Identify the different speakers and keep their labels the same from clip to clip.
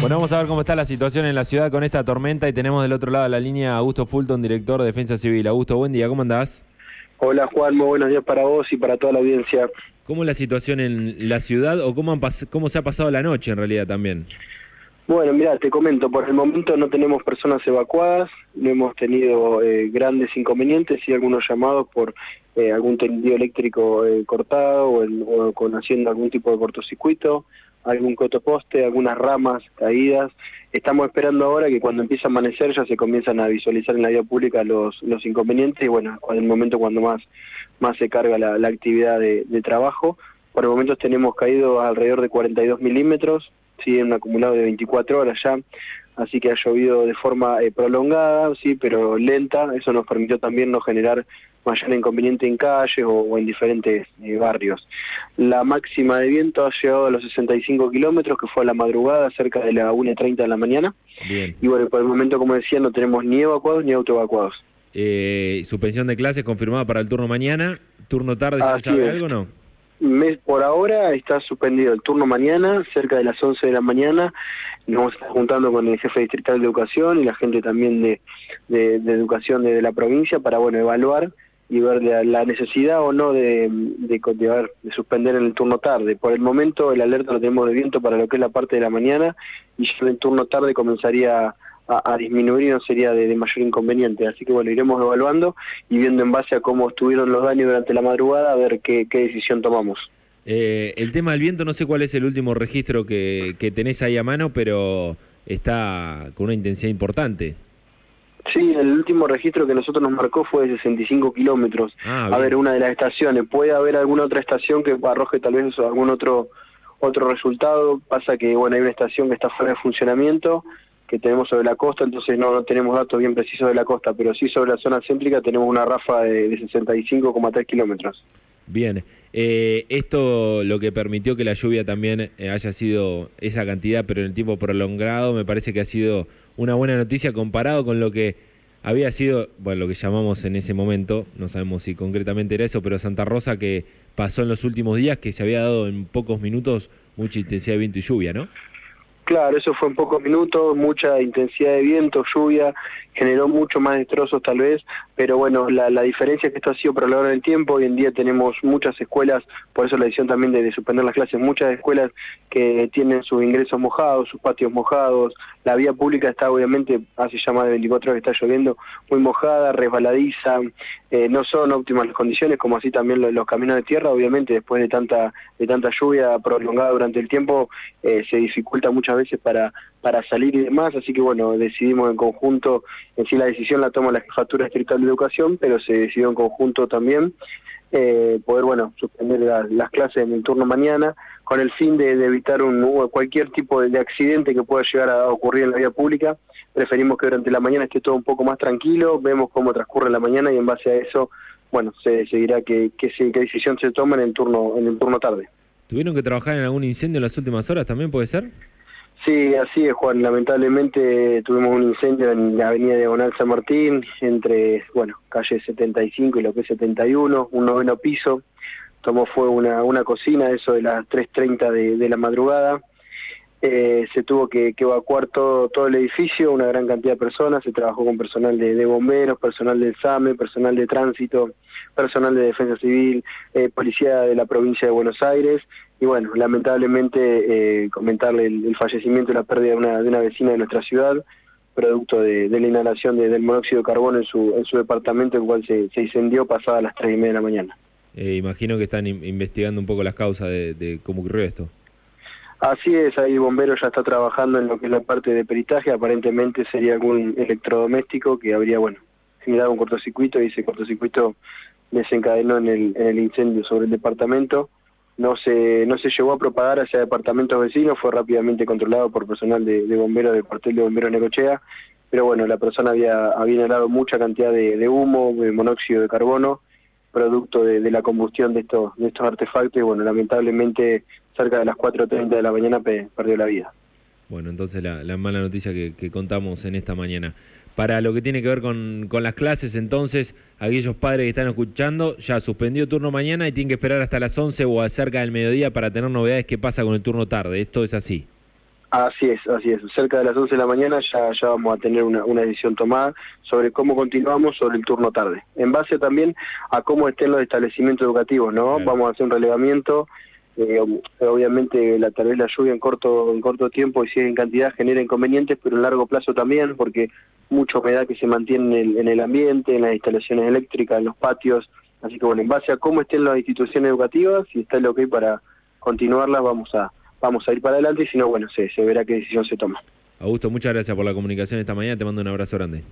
Speaker 1: Bueno, vamos a ver cómo está la situación en la ciudad con esta tormenta y tenemos del otro lado de la línea a Augusto Fulton, director de Defensa Civil. Augusto, buen día, ¿cómo andás?
Speaker 2: Hola Juan, muy buenos días para vos y para toda la audiencia.
Speaker 1: ¿Cómo es la situación en la ciudad o cómo, cómo se ha pasado la noche en realidad también?
Speaker 2: Bueno, mira, te comento, por el momento no tenemos personas evacuadas, no hemos tenido eh, grandes inconvenientes y algunos llamados por eh, algún tendido eléctrico eh, cortado o, o, con haciendo algún tipo de cortocircuito algún cotoposte, algunas ramas caídas. Estamos esperando ahora que cuando empiece a amanecer ya se comienzan a visualizar en la vía pública los, los inconvenientes y bueno, en el momento cuando más, más se carga la, actividad de, trabajo. Por el momento tenemos caído alrededor de 42 milímetros, sí, en un acumulado de 24 horas ya, así que ha llovido de forma eh, prolongada, sí, pero lenta, eso nos permitió también no generar mayor inconveniente en calles o, en diferentes eh, barrios. La máxima de viento ha llegado a los 65 kilómetros, que fue a la madrugada, cerca de la 1.30 de la mañana.
Speaker 1: Bien.
Speaker 2: Y bueno, por el momento, como decía, no tenemos ni evacuados ni autoevacuados.
Speaker 1: Eh, suspensión de clases confirmada para el turno mañana. ¿Turno tarde, ¿sabes algo o no?
Speaker 2: por ahora está suspendido el turno mañana, cerca de las 11 de la mañana. Nos vamos a estar juntando con el jefe distrital de educación y la gente también de, de, educación de, la provincia para bueno evaluar y ver la, necesidad o no de, de, de, suspender en el turno tarde. Por el momento el alerta lo tenemos de viento para lo que es la parte de la mañana y ya en el turno tarde comenzaría a, disminuir y no sería de, mayor inconveniente. Así que bueno, iremos evaluando y viendo en base a cómo estuvieron los daños durante la madrugada a ver qué, decisión tomamos.
Speaker 1: Eh, el tema del viento, no sé cuál es el último registro que, que tenés ahí a mano, pero está con una intensidad importante.
Speaker 2: Sí, el último registro que nosotros nos marcó fue de 65 kilómetros.
Speaker 1: Ah,
Speaker 2: a ver, una de las estaciones. Puede haber alguna otra estación que arroje tal vez algún otro otro resultado. Pasa que, bueno, hay una estación que está fuera de funcionamiento, que tenemos sobre la costa, entonces no, no tenemos datos bien precisos de la costa, pero sí sobre la zona céntrica tenemos una rafa de, de 65,3 kilómetros.
Speaker 1: Bien, eh, esto lo que permitió que la lluvia también eh, haya sido esa cantidad, pero en el tiempo prolongado, me parece que ha sido una buena noticia comparado con lo que había sido, bueno, lo que llamamos en ese momento, no sabemos si concretamente era eso, pero Santa Rosa que pasó en los últimos días, que se había dado en pocos minutos mucha intensidad de viento y lluvia, ¿no?
Speaker 2: Claro, eso fue en pocos minutos, mucha intensidad de viento, lluvia, generó mucho más destrozos tal vez, pero bueno, la, diferencia es que esto ha sido prolongado en el tiempo, hoy en día tenemos muchas escuelas, por eso la decisión también de, suspender las clases, muchas escuelas que tienen sus ingresos mojados, sus patios mojados, la vía pública está obviamente, hace ya más de 24 horas que está lloviendo, muy mojada, resbaladiza, eh, no son óptimas las condiciones, como así también los, caminos de tierra, obviamente después de tanta, de tanta lluvia prolongada durante el tiempo, eh, se dificulta muchas veces para, para salir y demás, así que bueno, decidimos en conjunto, en sí la decisión la toma la Jefatura Distrital de Educación, pero se decidió en conjunto también eh, poder, bueno, suspender las clases en el turno mañana, con el fin de, evitar un, cualquier tipo de, accidente que pueda llegar a ocurrir en la vía pública. Preferimos que durante la mañana esté todo un poco más tranquilo, vemos cómo transcurre la mañana y en base a eso, bueno, se decidirá qué, qué, qué decisión se toma en el turno en el turno tarde.
Speaker 1: ¿Tuvieron que trabajar en algún incendio en las últimas horas también, puede ser?
Speaker 2: Sí, así es, Juan. Lamentablemente tuvimos un incendio en la avenida Diagonal San Martín, entre, bueno, calle 75 y lo que es 71, un noveno piso. Tomó fuego una, una cocina, eso de las 3.30 de, de la madrugada. Eh, se tuvo que, evacuar todo, todo el edificio, una gran cantidad de personas, se trabajó con personal de, bomberos, personal del SAME, personal de tránsito, personal de defensa civil, eh, policía de la provincia de Buenos Aires, y bueno, lamentablemente eh, comentarle el, fallecimiento y la pérdida de una, de una vecina de nuestra ciudad, producto de, la inhalación del monóxido de carbono en su, en su departamento, el cual se, incendió pasada las tres y media de la mañana.
Speaker 1: imagino que están investigando un poco las causas de, de cómo ocurrió esto.
Speaker 2: Así es, ahí el bombero ya está trabajando en lo que es la parte de peritaje, aparentemente sería algún electrodoméstico que habría, bueno, generado un cortocircuito y ese cortocircuito desencadenó en el, en el incendio sobre el departamento. No se, no se llegó a propagar hacia departamentos vecinos, fue rápidamente controlado por personal de, bomberos del cuartel de bomberos Necochea, pero bueno, la persona había, había inhalado mucha cantidad de, de humo, de monóxido de carbono, producto de, de, la combustión de estos, de estos artefactos y bueno, lamentablemente cerca de las 4.30 de la mañana perdió la vida.
Speaker 1: Bueno, entonces la, mala noticia que, contamos en esta mañana. Para lo que tiene que ver con, con, las clases, entonces, aquellos padres que están escuchando, ya suspendió turno mañana y tienen que esperar hasta las 11 o cerca del mediodía para tener novedades qué pasa con el turno tarde. Esto es así.
Speaker 2: Así es, así es. Cerca de las 11 de la mañana ya, ya vamos a tener una, una decisión tomada sobre cómo continuamos sobre el turno tarde. En base también a cómo estén los establecimientos educativos, ¿no? Vamos a hacer un relevamiento. Eh, obviamente la tal vez la lluvia en corto en corto tiempo y si en cantidad genera inconvenientes, pero en largo plazo también, porque mucha humedad que se mantiene en el, en el ambiente, en las instalaciones eléctricas, en los patios. Así que bueno, en base a cómo estén las instituciones educativas, si está que hay para continuarlas, vamos a vamos a ir para adelante y si no, bueno, se, se verá qué decisión se toma.
Speaker 1: Augusto, muchas gracias por la comunicación esta mañana, te mando un abrazo grande.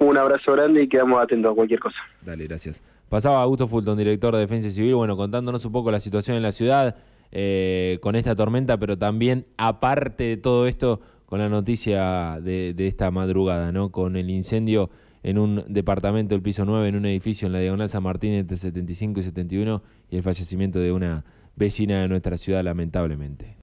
Speaker 2: Un abrazo grande y quedamos atentos a cualquier cosa.
Speaker 1: Dale, gracias. Pasaba Augusto Fulton, director de Defensa Civil, bueno, contándonos un poco la situación en la ciudad eh, con esta tormenta, pero también aparte de todo esto, con la noticia de, de, esta madrugada, ¿no? Con el incendio en un departamento del piso 9, en un edificio en la Diagonal San Martín entre 75 y 71 y el fallecimiento de una vecina de nuestra ciudad, lamentablemente.